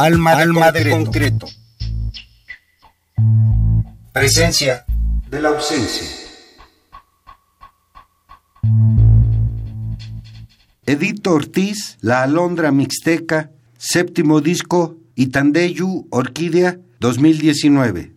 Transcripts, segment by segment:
Alma, Alma de concreto. Presencia de la ausencia. Edito Ortiz, La Alondra Mixteca, séptimo disco, Itandeyu Orquídea 2019.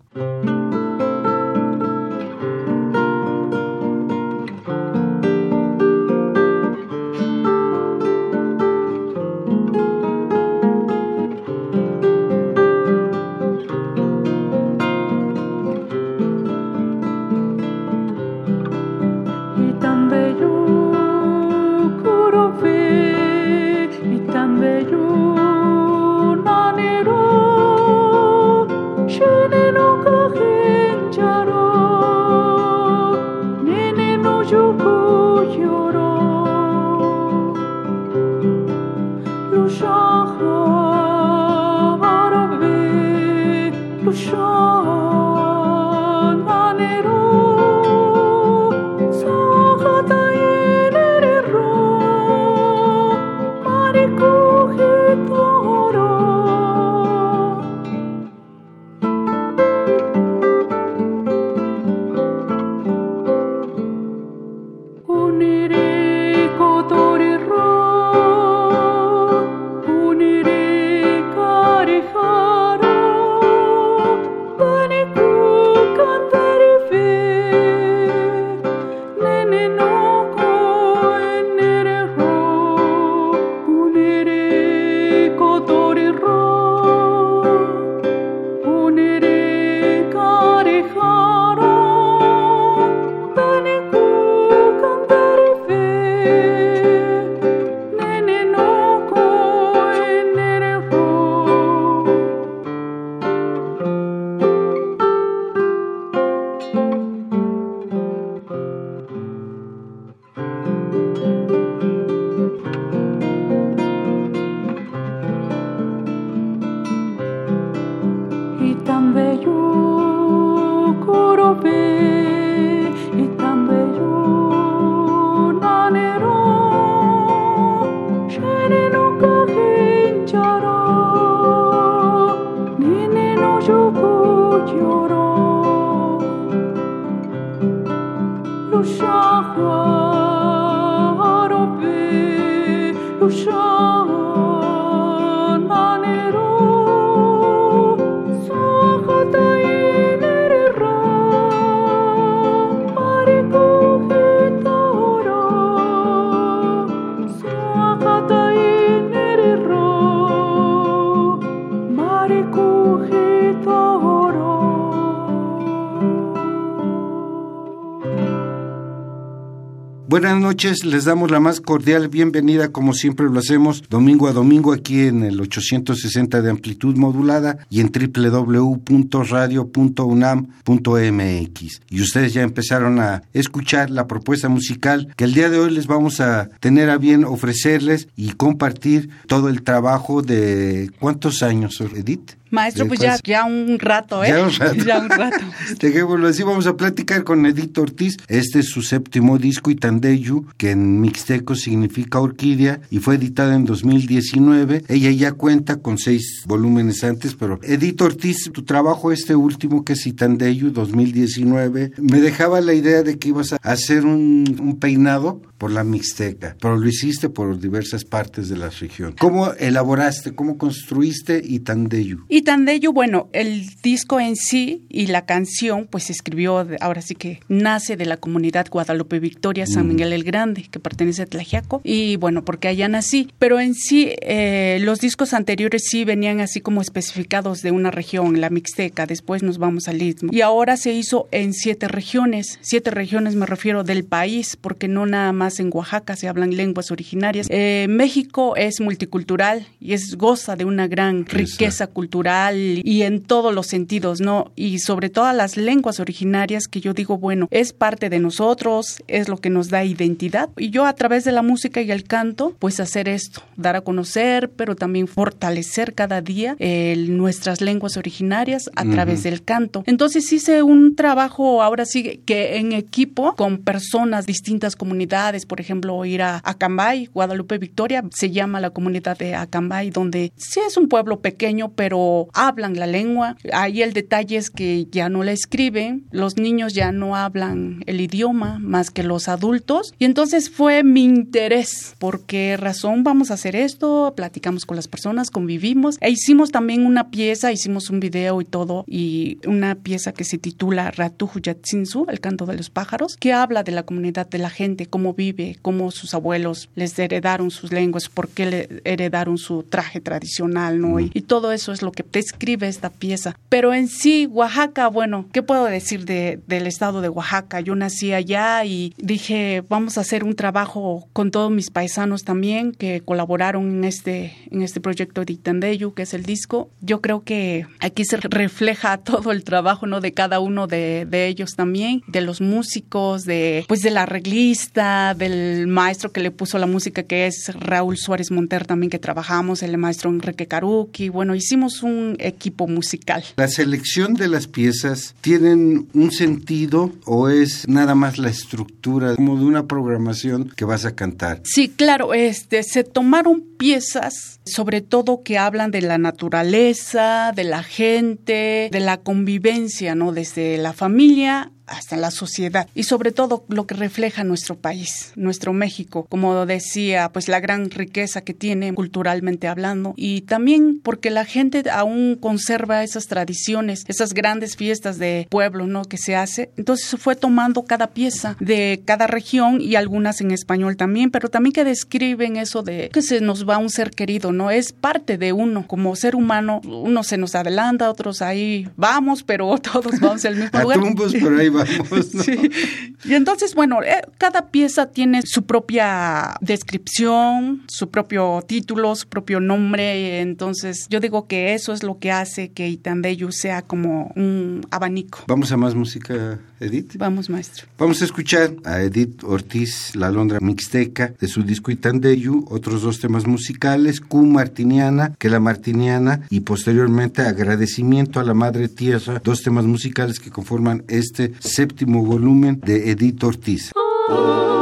Les damos la más cordial bienvenida, como siempre lo hacemos, domingo a domingo aquí en el 860 de amplitud modulada y en www.radio.unam.mx. Y ustedes ya empezaron a escuchar la propuesta musical que el día de hoy les vamos a tener a bien ofrecerles y compartir todo el trabajo de ¿cuántos años, Edith? Maestro, pues ya, ya un rato, ¿eh? Ya un rato. ya un rato. Dejémoslo así, vamos a platicar con Edith Ortiz. Este es su séptimo disco, Itandeyu, que en mixteco significa orquídea, y fue editada en 2019. Ella ya cuenta con seis volúmenes antes, pero Edith Ortiz, tu trabajo este último, que es Itandeyu 2019, me dejaba la idea de que ibas a hacer un, un peinado por la Mixteca, pero lo hiciste por diversas partes de la región. ¿Cómo elaboraste, cómo construiste Itandeyu? Itandeyu, bueno, el disco en sí y la canción, pues se escribió, ahora sí que nace de la comunidad Guadalupe Victoria, San mm. Miguel el Grande, que pertenece a Tlajiaco, y bueno, porque allá nací. Pero en sí, eh, los discos anteriores sí venían así como especificados de una región, la Mixteca, después nos vamos al Istmo. Y ahora se hizo en siete regiones, siete regiones me refiero del país, porque no nada más en Oaxaca se hablan lenguas originarias. Eh, México es multicultural y es goza de una gran riqueza cultural y en todos los sentidos, ¿no? Y sobre todas las lenguas originarias que yo digo, bueno, es parte de nosotros, es lo que nos da identidad. Y yo a través de la música y el canto, pues hacer esto, dar a conocer, pero también fortalecer cada día nuestras lenguas originarias a través del canto. Entonces hice un trabajo ahora sí que en equipo con personas, distintas comunidades, por ejemplo, ir a Acambay, Guadalupe Victoria, se llama la comunidad de Acambay, donde sí es un pueblo pequeño, pero hablan la lengua. Ahí el detalle es que ya no la escriben, los niños ya no hablan el idioma más que los adultos. Y entonces fue mi interés, ¿por qué razón vamos a hacer esto? Platicamos con las personas, convivimos e hicimos también una pieza, hicimos un video y todo, y una pieza que se titula Ratu Yatsinsu, el canto de los pájaros, que habla de la comunidad, de la gente, cómo vive, cómo sus abuelos les heredaron sus lenguas, por qué le heredaron su traje tradicional, ¿no? Y, y todo eso es lo que describe esta pieza. Pero en sí, Oaxaca, bueno, ¿qué puedo decir de, del estado de Oaxaca? Yo nací allá y dije, vamos a hacer un trabajo con todos mis paisanos también que colaboraron en este, en este proyecto de Itandeyu, que es el disco. Yo creo que aquí se refleja todo el trabajo, ¿no? De cada uno de, de ellos también, de los músicos, de, pues del del maestro que le puso la música, que es Raúl Suárez Monter también que trabajamos, el maestro Enrique Caruki. Bueno, hicimos un equipo musical. La selección de las piezas tienen un sentido o es nada más la estructura como de una programación que vas a cantar. Sí, claro, este se tomaron piezas sobre todo que hablan de la naturaleza, de la gente, de la convivencia, ¿no? Desde la familia hasta la sociedad y sobre todo lo que refleja nuestro país, nuestro México, como decía, pues la gran riqueza que tiene culturalmente hablando y también porque la gente aún conserva esas tradiciones, esas grandes fiestas de pueblo, ¿no? que se hace. Entonces se fue tomando cada pieza de cada región y algunas en español también, pero también que describen eso de que se nos va un ser querido, ¿no? Es parte de uno como ser humano, uno se nos adelanta, otros ahí vamos, pero todos vamos al mismo lugar. pero ahí vamos. Y entonces, bueno, eh, cada pieza tiene su propia descripción, su propio título, su propio nombre. Entonces, yo digo que eso es lo que hace que Itandeyu sea como un abanico. Vamos a más música, Edith. Vamos, maestro. Vamos a escuchar a Edith Ortiz, la Londra Mixteca, de su disco Itandeyu, otros dos temas musicales, Q Martiniana, que la Martiniana, y posteriormente Agradecimiento a la Madre Tierra, dos temas musicales que conforman este séptimo volumen de Edith Ortiz. Mazacuyo,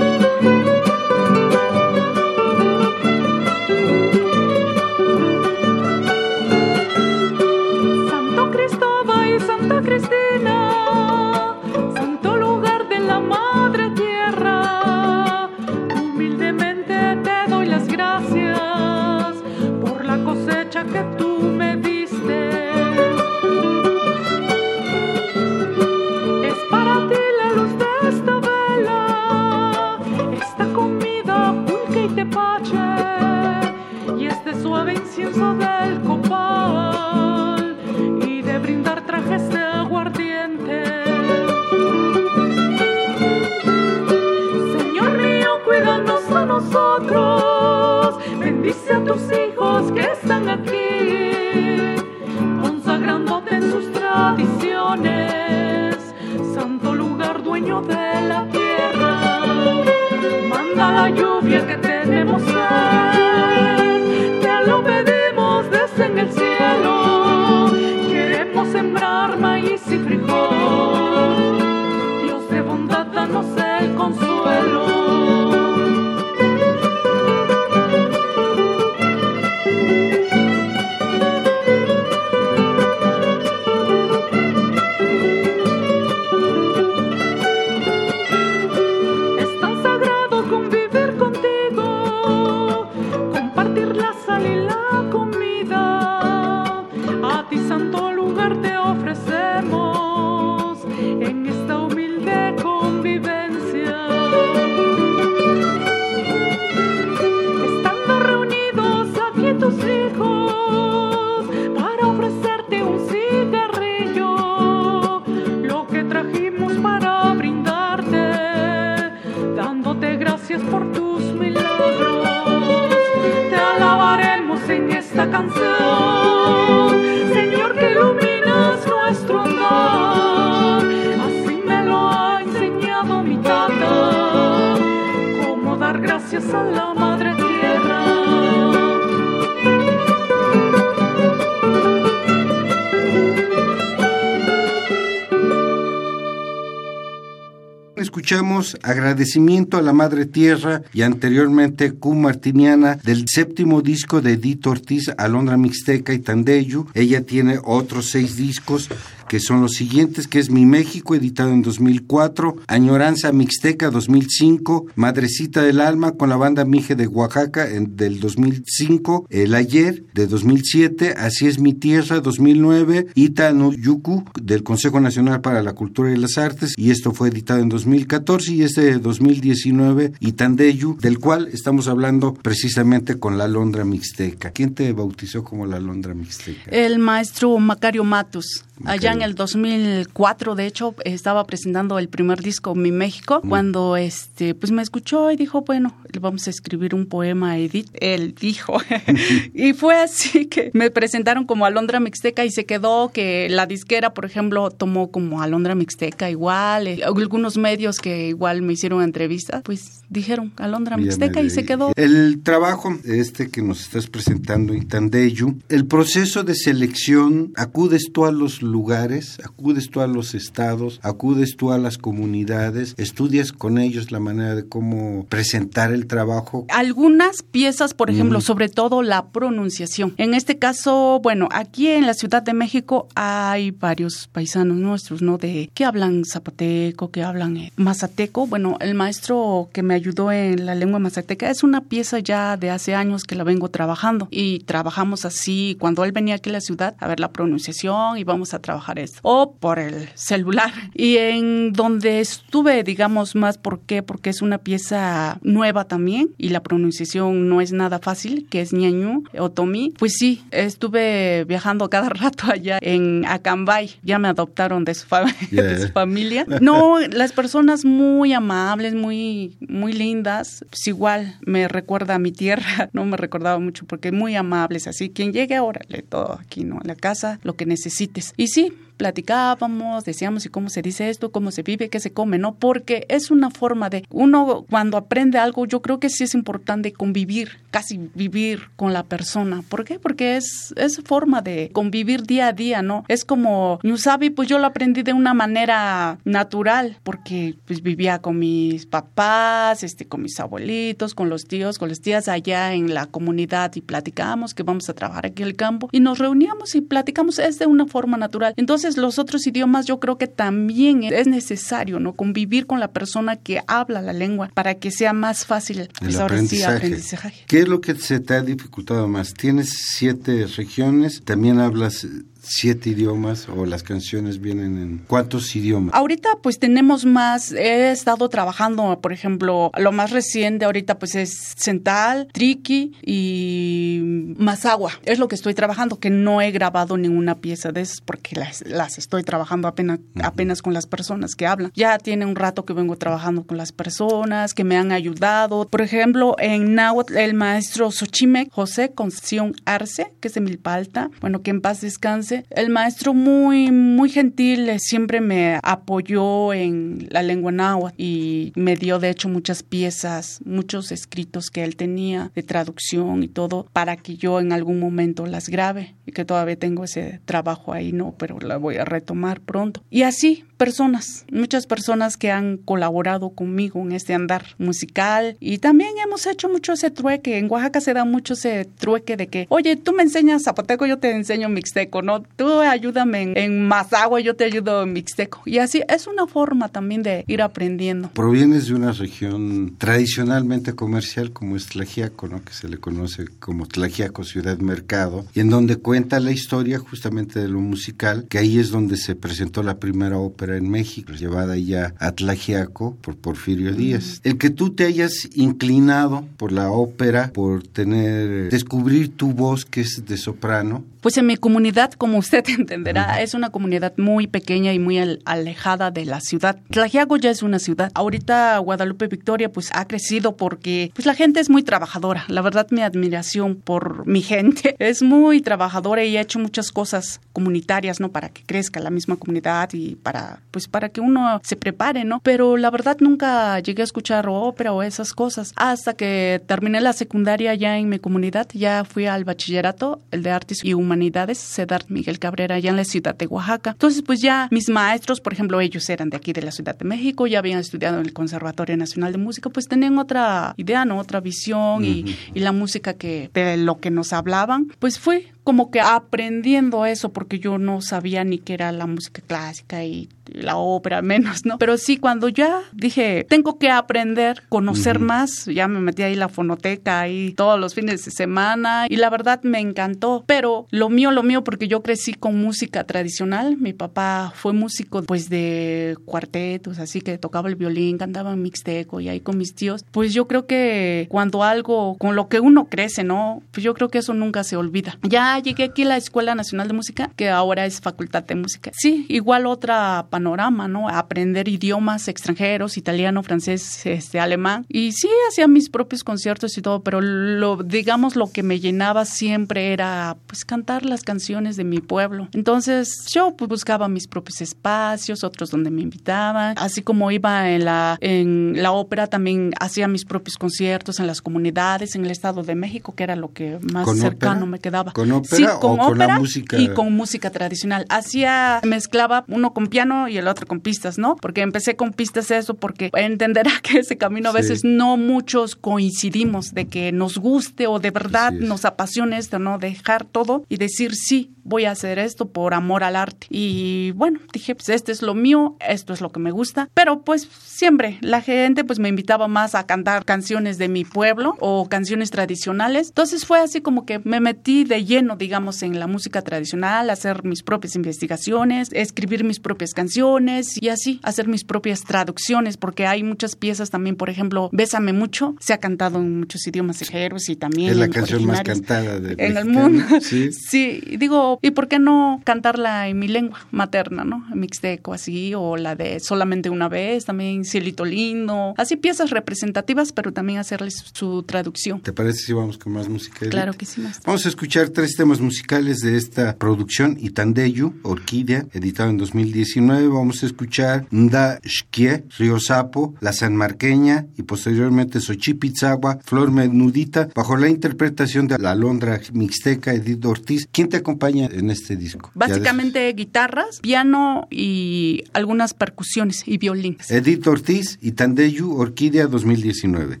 agradecimiento a la Madre Tierra y anteriormente Q Martiniana del séptimo disco de Edith Ortiz, Alondra Mixteca y Tandeyu. Ella tiene otros seis discos que son los siguientes, que es Mi México, editado en 2004, Añoranza Mixteca 2005, Madrecita del Alma con la banda Mije de Oaxaca en, del 2005, El Ayer de 2007, Así es mi tierra 2009, Ita no Yuku del Consejo Nacional para la Cultura y las Artes, y esto fue editado en 2014, y este de 2019, Itandeyu, del cual estamos hablando precisamente con la Londra Mixteca. ¿Quién te bautizó como la Londra Mixteca? El maestro Macario Matus. Allá en el 2004, de hecho, estaba presentando el primer disco Mi México, cuando este pues me escuchó y dijo, bueno, vamos a escribir un poema a Edith. Él dijo. y fue así que me presentaron como Alondra Mixteca y se quedó que la disquera, por ejemplo, tomó como Alondra Mixteca igual. eh, algunos medios que igual me hicieron entrevistas, pues dijeron Alondra Mixteca y se quedó. El trabajo este que nos estás presentando, Itandeyu, el proceso de selección, acudes tú a los lugares lugares, acudes tú a los estados, acudes tú a las comunidades, estudias con ellos la manera de cómo presentar el trabajo. Algunas piezas, por ejemplo, sobre todo la pronunciación. En este caso, bueno, aquí en la Ciudad de México hay varios paisanos nuestros, ¿no? De que hablan zapoteco, que hablan eh, mazateco. Bueno, el maestro que me ayudó en la lengua mazateca es una pieza ya de hace años que la vengo trabajando y trabajamos así cuando él venía aquí a la ciudad a ver la pronunciación y vamos a trabajar esto. O por el celular. Y en donde estuve, digamos, más, ¿por qué? Porque es una pieza nueva también y la pronunciación no es nada fácil, que es ñañú o tomí. Pues sí, estuve viajando cada rato allá en Acambay. Ya me adoptaron de su, de su familia. No, las personas muy amables, muy, muy lindas. Pues igual me recuerda a mi tierra. No me recordaba mucho porque muy amables. Así, quien llegue ahora, le todo aquí, ¿no? En la casa, lo que necesites. Y sí, platicábamos, decíamos y cómo se dice esto, cómo se vive, qué se come, ¿no? Porque es una forma de, uno cuando aprende algo, yo creo que sí es importante convivir, casi vivir con la persona. ¿Por qué? Porque es, es forma de convivir día a día, ¿no? Es como, Ñusabi, pues yo lo aprendí de una manera natural, porque pues vivía con mis papás, este, con mis abuelitos, con los tíos, con las tías allá en la comunidad y platicábamos que vamos a trabajar aquí en el campo y nos reuníamos y platicamos, es de una forma natural. Entonces, los otros idiomas yo creo que también es necesario, ¿no? Convivir con la persona que habla la lengua para que sea más fácil pues, el aprendizaje. ¿Qué es lo que se te ha dificultado más? Tienes siete regiones, también hablas siete idiomas o las canciones vienen en cuántos idiomas? Ahorita pues tenemos más, he estado trabajando, por ejemplo, lo más reciente ahorita pues es Central, Triqui y Mazagua. Es lo que estoy trabajando, que no he grabado ninguna pieza de esas porque las, las estoy trabajando apenas, apenas con las personas que hablan. Ya tiene un rato que vengo trabajando con las personas que me han ayudado. Por ejemplo, en Náhuatl, el maestro Xochimec, José Concepción Arce, que es de Milpalta, bueno, que en paz descanse el maestro muy, muy gentil eh, siempre me apoyó en la lengua náhuatl y me dio de hecho muchas piezas, muchos escritos que él tenía de traducción y todo para que yo en algún momento las grabe y que todavía tengo ese trabajo ahí, no, pero la voy a retomar pronto. Y así, personas, muchas personas que han colaborado conmigo en este andar musical y también hemos hecho mucho ese trueque. En Oaxaca se da mucho ese trueque de que, oye, tú me enseñas zapoteco, yo te enseño mixteco, ¿no? Tú ayúdame en, en Mazagua, yo te ayudo en mixteco. Y así es una forma también de ir aprendiendo. Provienes de una región tradicionalmente comercial como es Tlajiaco, ¿no? Que se le conoce como Tlajiaco Ciudad Mercado y en donde cuenta la historia justamente de lo musical, que ahí es donde se presentó la primera ópera en México, llevada ya a Tlajiaco por Porfirio Díaz. El que tú te hayas inclinado por la ópera, por tener, descubrir tu voz que es de soprano, pues en mi comunidad, como usted entenderá, es una comunidad muy pequeña y muy alejada de la ciudad. Tlajiaco ya es una ciudad. Ahorita Guadalupe Victoria pues ha crecido porque pues la gente es muy trabajadora. La verdad mi admiración por mi gente es muy trabajadora y ha hecho muchas cosas comunitarias, ¿no? Para que crezca la misma comunidad y para pues para que uno se prepare, ¿no? Pero la verdad nunca llegué a escuchar ópera o esas cosas hasta que terminé la secundaria ya en mi comunidad, ya fui al bachillerato, el de artes y Humanidades, Cedar Miguel Cabrera, allá en la ciudad de Oaxaca. Entonces, pues ya mis maestros, por ejemplo, ellos eran de aquí de la Ciudad de México, ya habían estudiado en el Conservatorio Nacional de Música, pues tenían otra idea, ¿no? Otra visión y, y la música que, de lo que nos hablaban, pues fue como que aprendiendo eso porque yo no sabía ni qué era la música clásica y la ópera menos, ¿no? Pero sí, cuando ya dije, tengo que aprender, conocer más, ya me metí ahí la fonoteca ahí todos los fines de semana y la verdad me encantó, pero lo mío, lo mío, porque yo crecí con música tradicional, mi papá fue músico pues de cuartetos, así que tocaba el violín, cantaba en mixteco y ahí con mis tíos, pues yo creo que cuando algo, con lo que uno crece, ¿no? Pues yo creo que eso nunca se olvida. Ya llegué aquí a la Escuela Nacional de Música, que ahora es Facultad de Música. Sí, igual otra panorama, ¿no? Aprender idiomas extranjeros, italiano, francés, este, alemán. Y sí, hacía mis propios conciertos y todo, pero lo, digamos, lo que me llenaba siempre era, pues, cantar las canciones de mi pueblo. Entonces, yo pues, buscaba mis propios espacios, otros donde me invitaban. Así como iba en la, en la ópera, también hacía mis propios conciertos en las comunidades, en el Estado de México, que era lo que más cercano me quedaba. Con ópera sí, o con con ópera la música? y con música tradicional. Hacía, mezclaba uno con piano y el otro con pistas, ¿no? Porque empecé con pistas eso porque entenderá que ese camino a Sí. veces no muchos coincidimos de que nos guste o de verdad nos apasione esto, ¿no? Dejar todo y decir sí, voy a hacer esto por amor al arte. Y bueno, dije, pues este es lo mío, esto es lo que me gusta, pero pues siempre la gente pues me invitaba más a cantar canciones de mi pueblo o canciones tradicionales. Entonces fue así como que me metí de lleno, digamos, en la música tradicional, hacer mis propias investigaciones, escribir mis propias canciones y así hacer mis propias traducciones, porque hay muchas piezas también, por ejemplo, Bésame mucho, se ha cantado en muchos idiomas extranjeros y también Es la canción más cantada de en el mundo. sí. Sí, y ¿y por qué no cantarla en mi lengua materna, no? Mixteco así, o la de solamente una vez, también Cielito Lindo, así piezas representativas, pero también hacerles su traducción. ¿Te parece si vamos con más música? Edith? Claro que sí, maestro. Vamos a escuchar tres temas musicales de esta producción, Itandeyu, Orquídea, editado en 2019. Vamos a escuchar Nda Shkie, Río Sapo, La Sanmarqueña y posteriormente Xochipitzagua, Flor Menudita, bajo la interpretación de la Alondra Mixteca, Edith Ortiz. ¿Quién te acompaña en este disco? Básicamente guitarras, piano y algunas percusiones y violín. Edith Ortiz, Itandeyu, Orquídea 2019.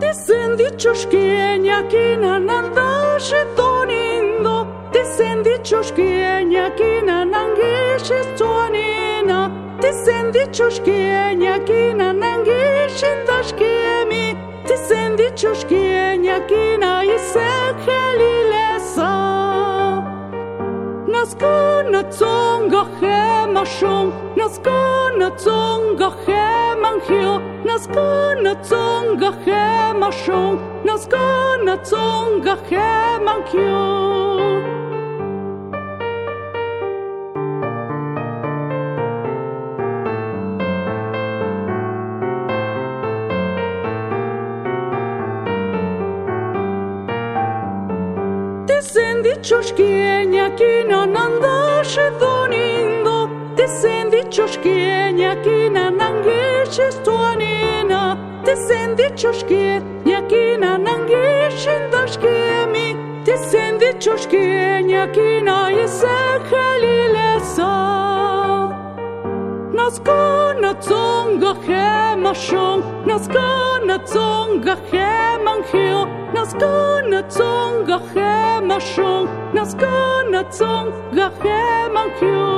Dicen dichos que ñaquina nanda Descendi ciuschchienia, china nangisci suonina. Descendi ciuschchienia, china nangisci indaschiemi. Descendi ciuschchienia, china isecheli lesa. Nascuna zonga hema shum, nascuna zonga hema anchio, nascuna zonga hema shum, nascuna zonga hema anchio. Dicen dichos que ñaquina nandashi donindo Dicen dichos que ñaquina nangishi tuanina Dicen dichos que ñaquina nangishi dashkemi Dicen dichos que ñaquina isegelilesa Naskana tsonga hema hir nas gona tsong gahem mashong nas gona tsong gahem man hir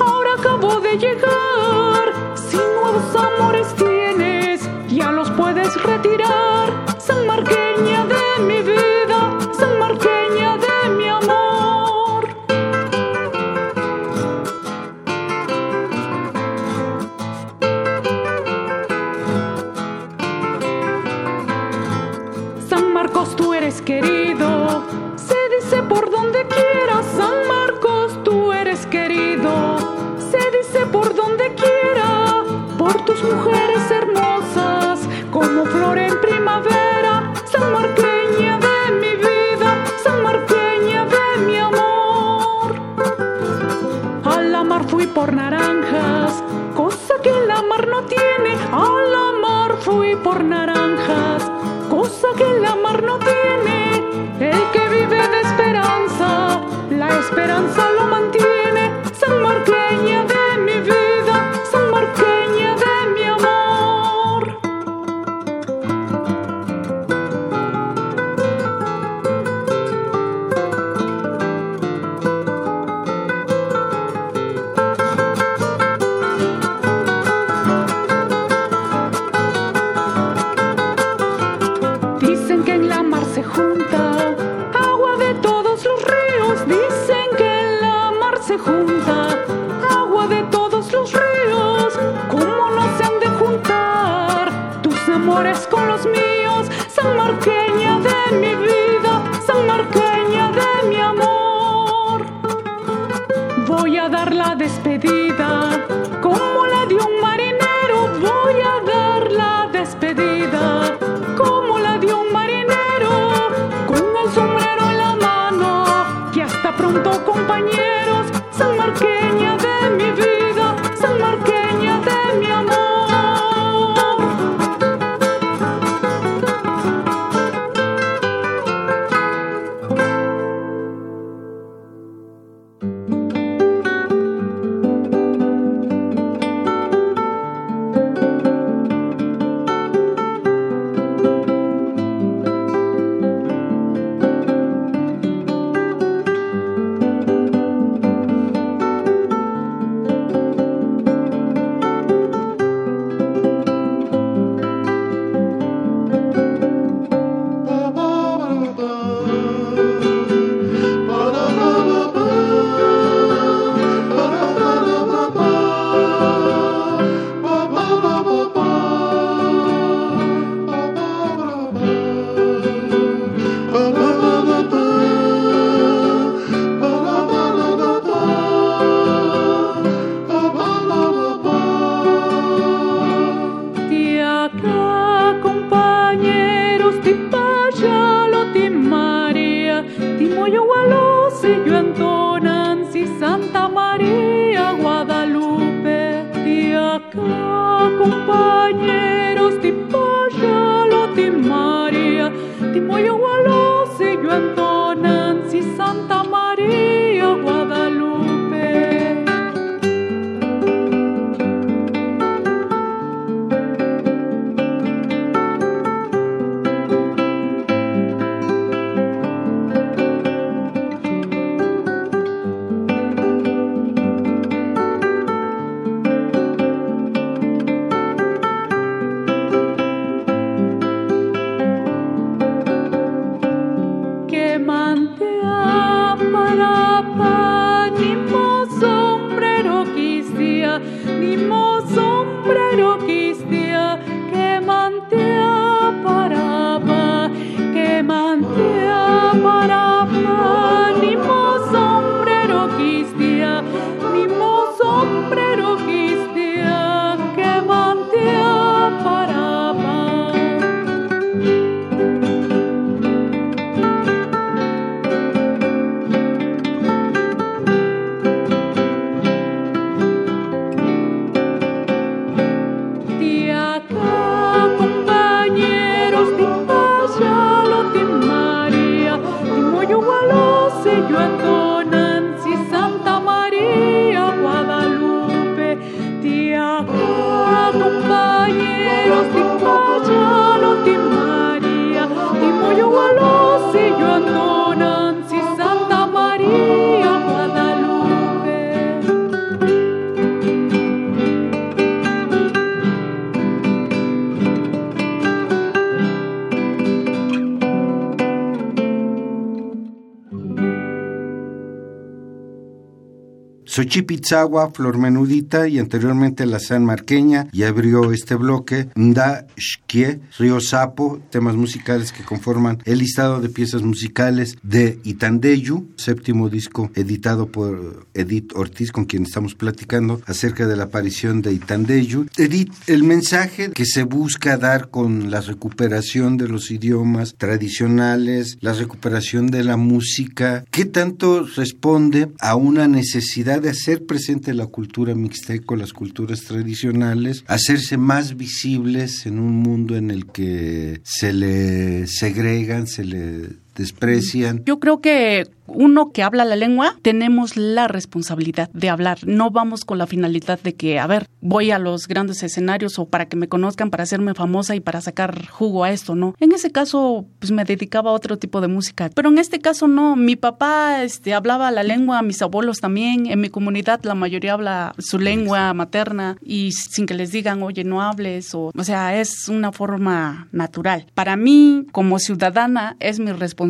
Ahora acabo de llegar. Si nuevos amores tienes, ya los puedes retirar. Esperanza lo mantiene, Xochipitzagua, Flor Menudita y anteriormente la San Marqueña y abrió este bloque Nda Xquie, Río Sapo, temas musicales que conforman el listado de piezas musicales de Itandeyu, séptimo disco editado por Edith Ortiz, con quien estamos platicando acerca de la aparición de Itandeyu. Edith, el mensaje que se busca dar con la recuperación de los idiomas tradicionales, la recuperación de la música, ¿qué tanto responde a una necesidad de hacer presente la cultura mixteco, las culturas tradicionales, hacerse más visibles en un mundo en el que se le segregan, se le desprecian? Yo creo que uno que habla la lengua, tenemos la responsabilidad de hablar. No vamos con la finalidad de que, a ver, voy a los grandes escenarios o para que me conozcan, para hacerme famosa y para sacar jugo a esto, ¿no? En ese caso, pues me dedicaba a otro tipo de música. Pero en este caso no, mi papá este, hablaba la lengua, mis abuelos también. En mi comunidad la mayoría habla su lengua materna y sin que les digan, oye, no hables. O, o sea, es una forma natural. Para mí, como ciudadana, es mi responsabilidad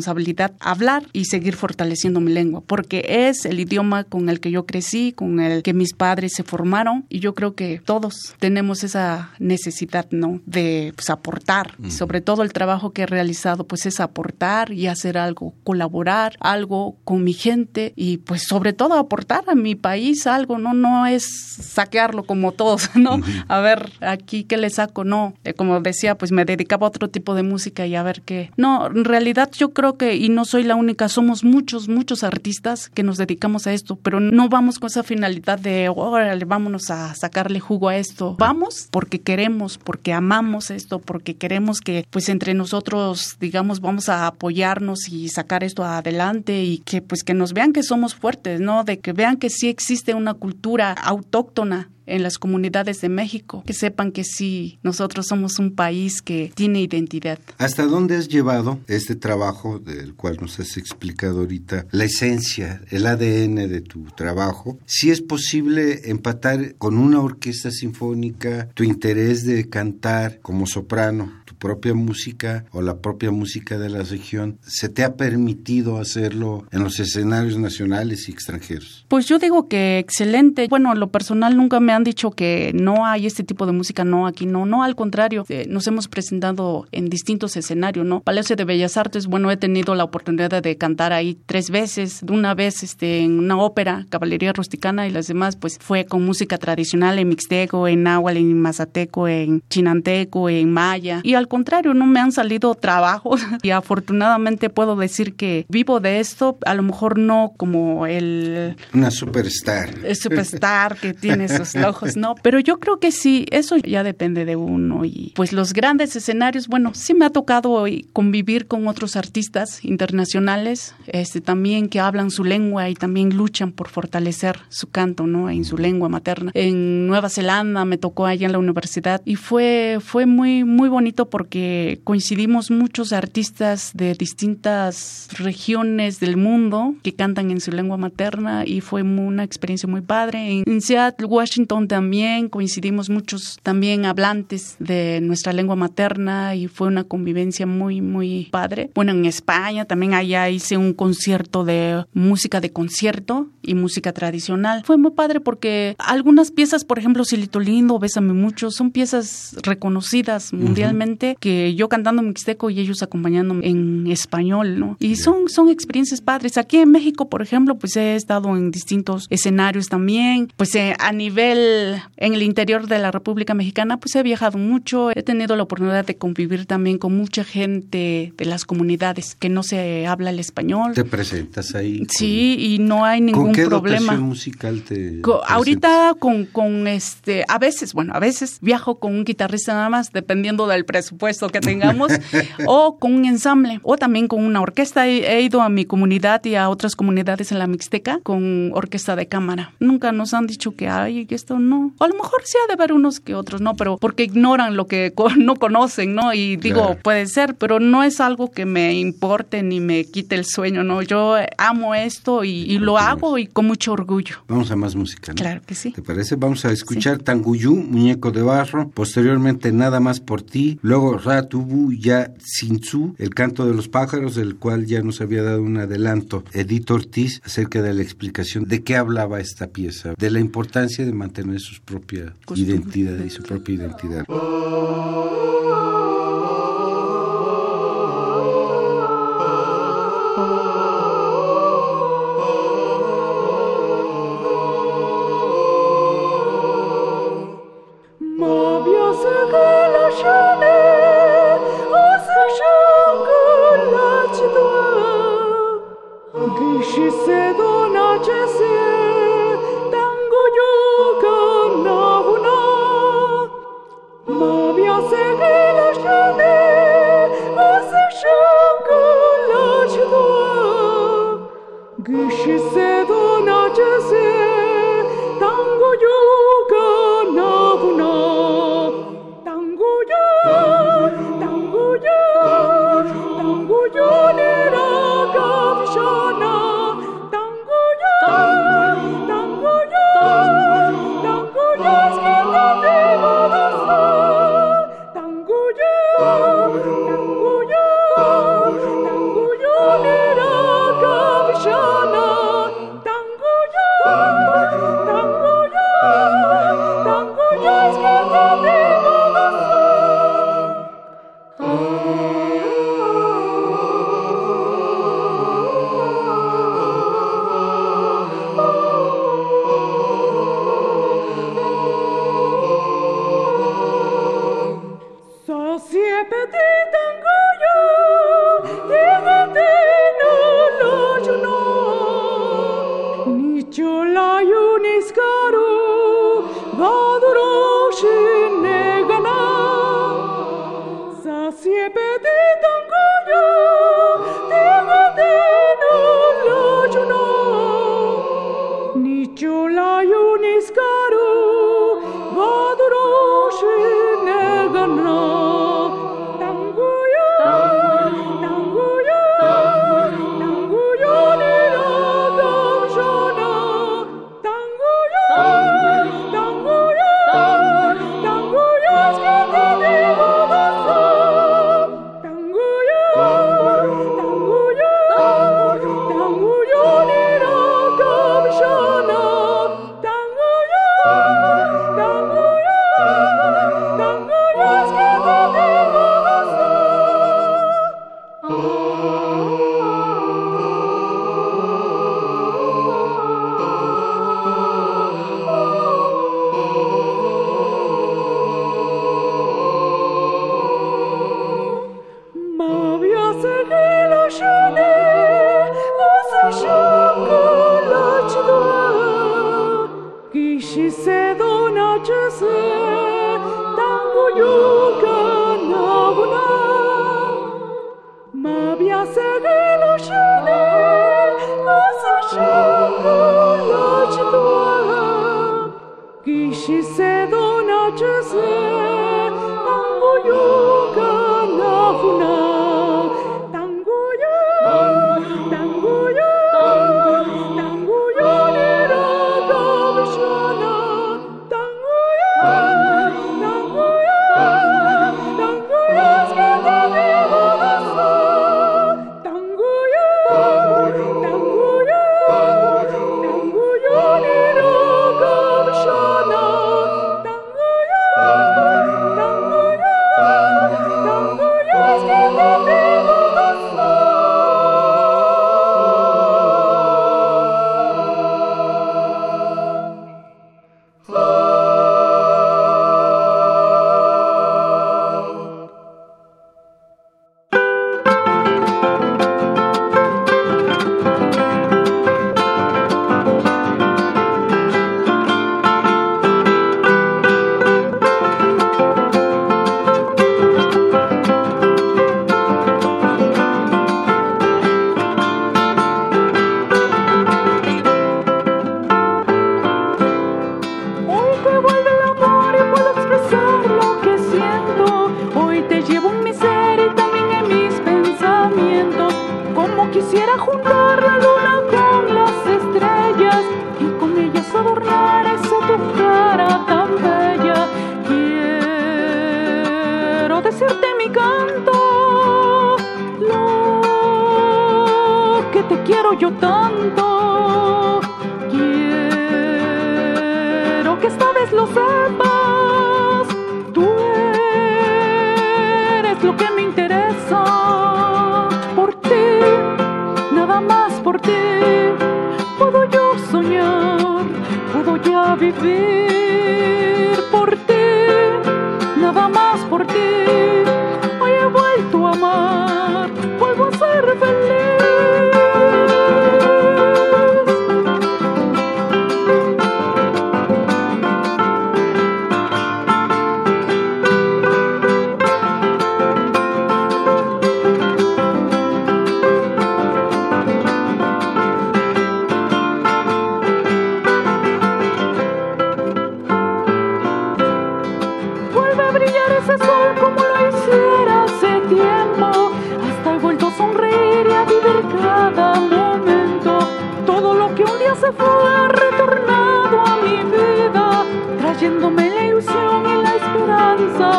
hablar y seguir fortaleciendo mi lengua, porque es el idioma con el que yo crecí, con el que mis padres se formaron y yo creo que todos tenemos esa necesidad, ¿no? De pues, aportar. Sobre todo el trabajo que he realizado, pues es aportar y hacer algo, colaborar, algo con mi gente y pues sobre todo aportar a mi país algo, ¿no? No es saquearlo como todos, ¿no? A ver, aquí qué le saco, no. Eh, como decía, pues me dedicaba a otro tipo de música y a ver qué. No, en realidad yo creo que, y no soy la única, somos muchos, muchos artistas que nos dedicamos a esto, pero no vamos con esa finalidad de, órale, vámonos a sacarle jugo a esto. Vamos porque queremos, porque amamos esto, porque queremos que pues entre nosotros, digamos, vamos a apoyarnos y sacar esto adelante y que pues que nos vean que somos fuertes, ¿no? De que vean que sí existe una cultura autóctona en las comunidades de México, que sepan que sí, nosotros somos un país que tiene identidad. ¿Hasta dónde has llevado este trabajo del cual nos has explicado ahorita, la esencia, el ADN de tu trabajo? Si es posible empatar con una orquesta sinfónica tu interés de cantar como soprano, propia música o la propia música de la región, ¿se te ha permitido hacerlo en los escenarios nacionales y extranjeros? Pues yo digo que excelente. Bueno, en lo personal nunca me han dicho que no hay este tipo de música, no, aquí no, no, al contrario, eh, nos hemos presentado en distintos escenarios, ¿no? Palacio de Bellas Artes, bueno, he tenido la oportunidad de cantar ahí tres veces, una vez este, en una ópera, Caballería Rusticana, y las demás, pues fue con música tradicional en mixteco, en náhuatl, en mazateco, en chinanteco, en maya, y al contrario, no me han salido trabajos y afortunadamente puedo decir que vivo de esto, a lo mejor no como el... Una superstar. El superstar que tiene sus ojos, no, pero yo creo que sí, eso ya depende de uno y pues los grandes escenarios, bueno, sí me ha tocado convivir con otros artistas internacionales, este también que hablan su lengua y también luchan por fortalecer su canto, ¿no? En su lengua materna. En Nueva Zelanda me tocó allá en la universidad y fue fue muy muy bonito porque coincidimos muchos artistas de distintas regiones del mundo que cantan en su lengua materna y fue una experiencia muy padre. En, Seattle, Washington también coincidimos muchos también hablantes de nuestra lengua materna y fue una convivencia muy, muy padre. Bueno, en España también allá hice un concierto de música de concierto y música tradicional. Fue muy padre porque algunas piezas, por ejemplo, Silito Lindo, Bésame Mucho, son piezas reconocidas mundialmente que yo cantando mixteco y ellos acompañándome en español, ¿no? Y son, son experiencias padres. Aquí en México, por ejemplo, pues he estado en distintos escenarios también. Pues eh, a nivel en el interior de la República Mexicana, pues he viajado mucho. He tenido la oportunidad de convivir también con mucha gente de las comunidades que no se habla el español. ¿Te presentas ahí? Sí, y no hay ningún ¿Con qué problema. musical te ahorita con, con este, a veces, bueno, a veces viajo con un guitarrista nada más, dependiendo del presupuesto puesto que tengamos, o con un ensamble, o también con una orquesta. He, ido a mi comunidad y a otras comunidades en la Mixteca con orquesta de cámara. Nunca nos han dicho que hay esto no. O a lo mejor sí ha de haber unos que otros, no, pero porque ignoran lo que no conocen, ¿no? Y digo, puede ser, pero no es algo que me importe ni me quite el sueño, ¿no? Yo amo esto y, lo hago y con mucho orgullo. Vamos a más música, ¿no? Claro que sí. ¿Te parece? Vamos a escuchar Tanguyú, Muñeco de Barro, posteriormente Nada más por ti, luego Ratubu Ya Sinzu, El canto de los pájaros, del cual ya nos había dado un adelanto Edith Ortiz acerca de la explicación de qué hablaba esta pieza, de la importancia de mantener tener su propia identidad y su propia identidad. She said.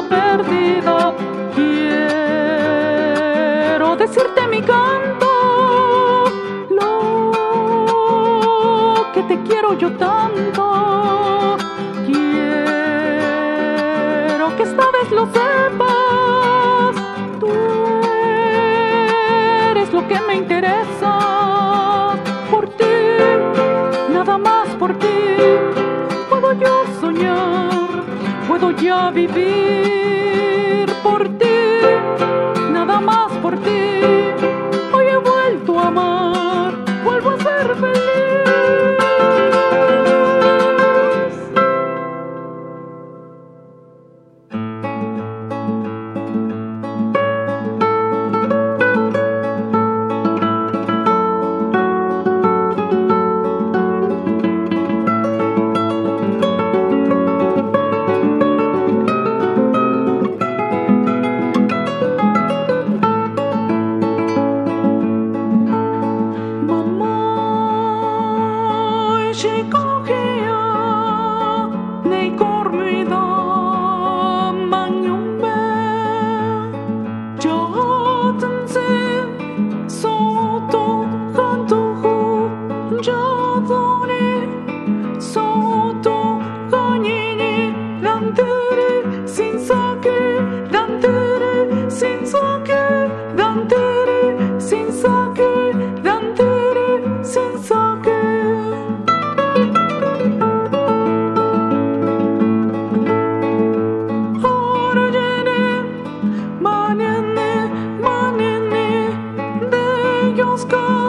Perdida. Quiero decirte mi canto, lo que te quiero yo tanto. Quiero que esta vez lo sepas, tú eres lo que me interesa. Puedo ya de yoska,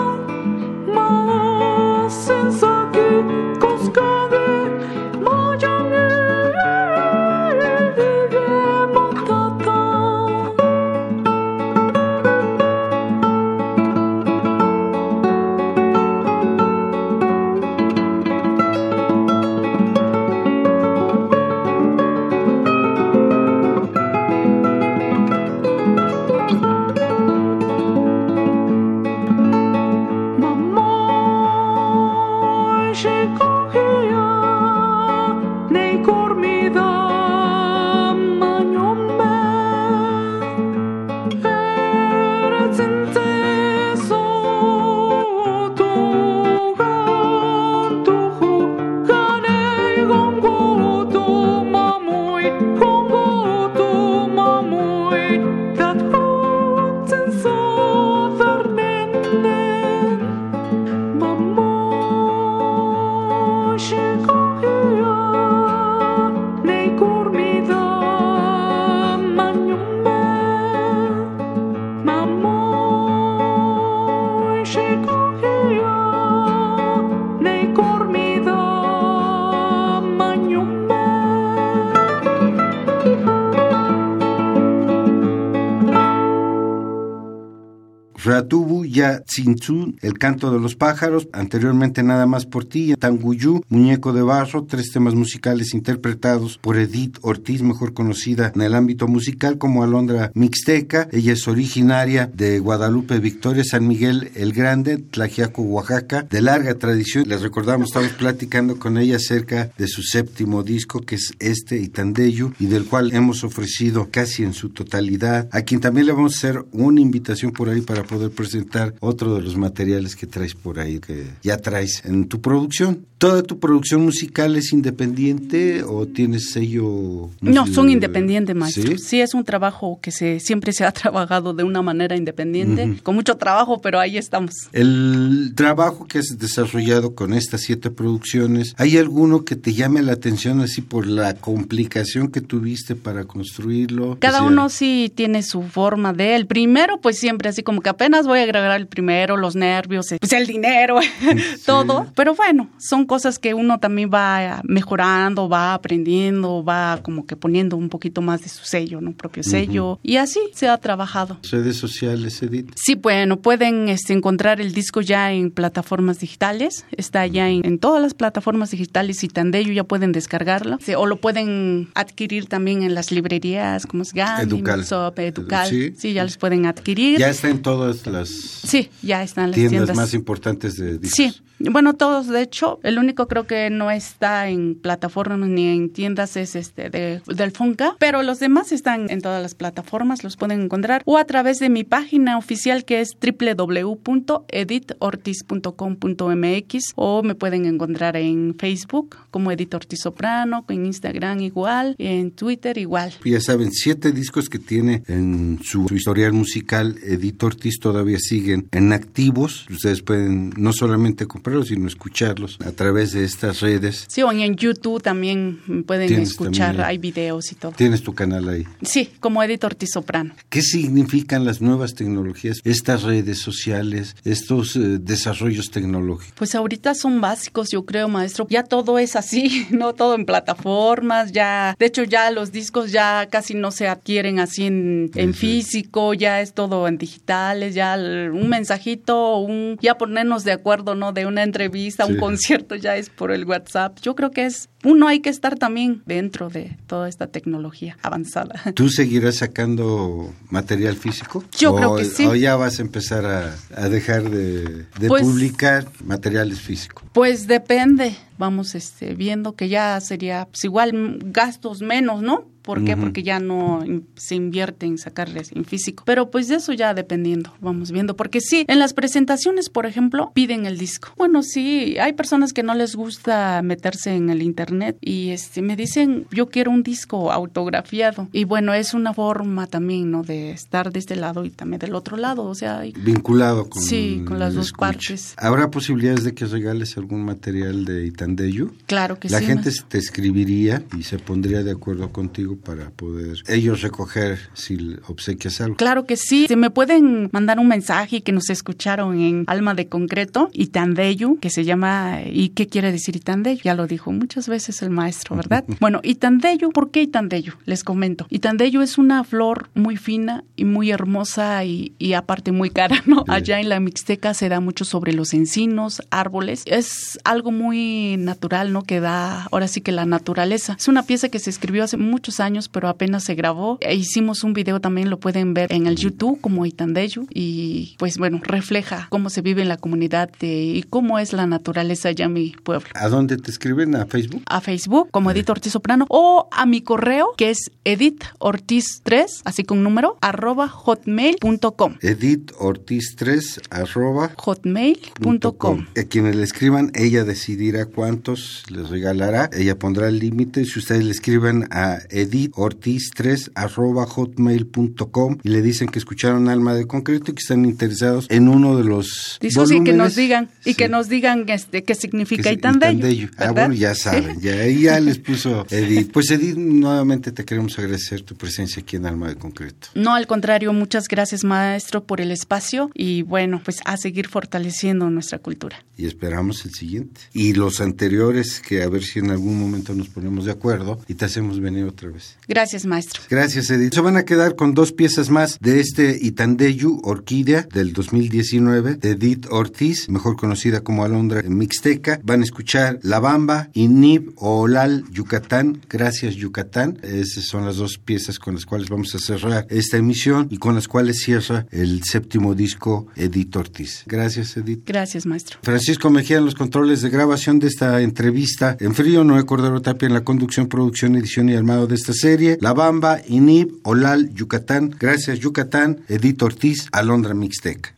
El canto de los pájaros, anteriormente nada más por ti, Tanguyú, Muñeco de barro, tres temas musicales interpretados por Edith Ortiz, mejor conocida en el ámbito musical como Alondra Mixteca. Ella es originaria de Guadalupe Victoria, San Miguel el Grande, Tlajiaco, Oaxaca, de larga tradición. Les recordamos, estamos platicando con ella acerca de su séptimo disco, que es este, Itandeyu, y del cual hemos ofrecido casi en su totalidad, a quien también le vamos a hacer una invitación por ahí para poder presentar otro de los materiales que traes por ahí, que ya traes en tu producción. ¿Toda tu producción musical es independiente o tienes sello? No, son independientes, maestro. ¿Sí? ¿Sí? es un trabajo que se siempre se ha trabajado de una manera independiente, con mucho trabajo, pero ahí estamos. El trabajo que has desarrollado con estas siete producciones, ¿hay alguno que te llame la atención así por la complicación que tuviste para construirlo? Cada O sea, uno sí tiene su forma de. El primero, pues siempre así como que apenas voy a agregar el primero, los nervios, eh, pues el dinero, todo. Pero bueno, son cosas que uno también va mejorando, va aprendiendo, va como que poniendo un poquito más de su sello, ¿no? Propio sello. Y así se ha trabajado. Redes sociales, Edith. Sí, bueno, pueden este, encontrar el disco ya en plataformas digitales. Está ya en, en todas las plataformas digitales y Tandeyo ya pueden descargarlo. Sí, o lo pueden adquirir también en las librerías como es Gandhi, Educal. Mixup, Educal. Sí. Sí. ya los pueden adquirir. Ya está en todas las Sí, ya están las tiendas tiendas. más importantes de discos. Sí, Bueno, todos, de hecho, el único creo que no está en plataformas ni en tiendas es este de, del Funka, pero los demás están en todas las plataformas, los pueden encontrar o a través de mi página oficial que es www.editortiz.com.mx o me pueden encontrar en Facebook como Edith Ortiz Soprano, en Instagram igual, en Twitter igual. Ya saben, siete discos que tiene en su, historial musical Edith Ortiz todavía siguen en activos. Ustedes pueden no solamente comprarlos, sino escucharlos a través de estas redes. Sí, o en YouTube también pueden escuchar, hay videos y todo. Tienes tu canal ahí. Sí, como Edith Ortiz Soprano. ¿Qué significan las nuevas tecnologías, estas redes sociales, estos eh, desarrollos tecnológicos? Pues ahorita son básicos, yo creo, maestro. Ya todo es así, no todo en plataformas, ya, de hecho ya los discos ya casi no se adquieren así en, en físico, ya es todo en digitales, ya un mensajito, un ya ponernos de acuerdo, ¿no? De una entrevista, un concierto ya es por el WhatsApp. Yo creo que es uno hay que estar también dentro de toda esta tecnología avanzada. ¿Tú seguirás sacando material físico? Yo creo que sí. ¿O ya vas a empezar a, dejar de, pues publicar materiales físicos? Pues depende. Vamos este, viendo que ya sería pues, igual gastos menos, ¿no? ¿Por qué? Porque ya no se invierte en sacarles en físico. Pero pues de eso ya dependiendo, vamos viendo. Porque sí, en las presentaciones, por ejemplo, piden el disco. Bueno, sí, hay personas que no les gusta meterse en el internet y este me dicen, yo quiero un disco autografiado. Y bueno, es una forma también, ¿no? De estar de este lado y también del otro lado, o sea... Vinculado con... Sí, con las dos partes. ¿Habrá posibilidades de que regales algún material de Itandeyu? Claro que La sí. La gente te escribiría y se pondría de acuerdo contigo para poder ellos recoger si obsequias algo. Claro que sí. Se me pueden mandar un mensaje que nos escucharon en Alma de Concreto, Itandeyu, que se llama ¿y qué quiere decir Itandeyu? Ya lo dijo muchas veces el maestro, ¿verdad? bueno, Itandeyu, ¿por qué Itandeyu? Les comento. Itandeyu es una flor muy fina y muy hermosa y, y aparte muy cara, ¿no? Sí. Allá en la Mixteca se da mucho sobre los encinos, árboles. Es algo muy natural, ¿no? Que da ahora sí que la naturaleza. Es una pieza que se escribió hace muchos años, pero apenas se grabó. E hicimos un video también, lo pueden ver en el YouTube como Itandeyu y pues bueno, refleja cómo se vive en la comunidad de, y cómo es la naturaleza allá en mi pueblo. ¿A dónde te escriben? ¿A Facebook? A Facebook como Edith Ortiz Soprano o a mi correo que es edithortiz3, así con número, arroba hotmail.com. Edith Ortiz 3 arroba hotmail.com. A quienes le escriban, ella decidirá cuántos les regalará. Ella pondrá el límite. Si ustedes le escriben a edithortiz3 arroba hotmail.com y le dicen que escucharon Alma de Concreto y que están interesados en uno de los Discos y que nos digan y sí. que nos digan este qué significa Itandeyu. Ah, bueno, ya saben, ya, ya les puso Edith. Pues Edith, nuevamente te queremos agradecer tu presencia aquí en Alma de Concreto. No, al contrario, muchas gracias maestro por el espacio y bueno, pues a seguir fortaleciendo nuestra cultura. Y esperamos el siguiente. Y los anteriores, que a ver si en algún momento nos ponemos de acuerdo y te hacemos venir otra vez. Gracias, maestro. Gracias, Edith. Se van a quedar con dos piezas más de este Itandeyu Orquídea del 2019 de Edith Ortiz, mejor conocida como Alondra Mixteca. Van a escuchar La Bamba, Inib o Olal Yucatán. Gracias, Yucatán. Esas son las dos piezas con las cuales vamos a cerrar esta emisión y con las cuales cierra el séptimo disco Edith Ortiz. Gracias, Edith. Gracias, maestro. Francisco Mejía en los controles de grabación de esta entrevista. En frío, Noé Cordero Tapia en la conducción, producción, edición y armado de esta serie. La Bamba, Inib, Olal, Yucatán. Gracias, Yucatán. Edith Ortiz, Alondra Mixtec.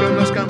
Repican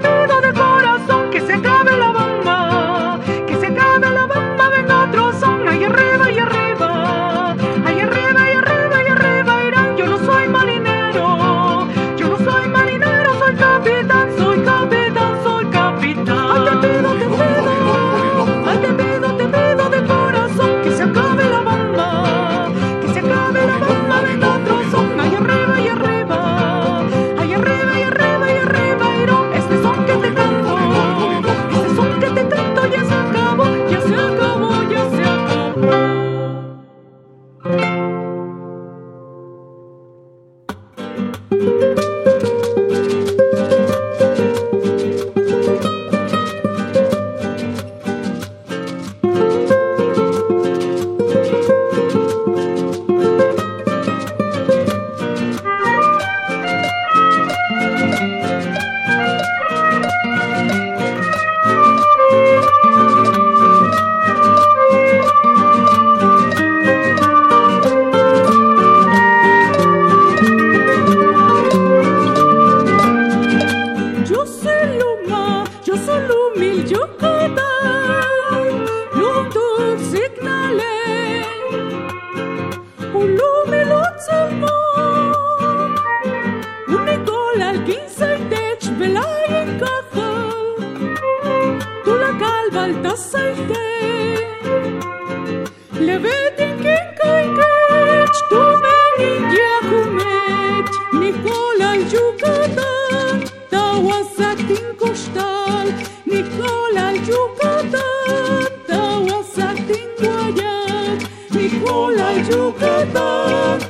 pido, te pido de sujetón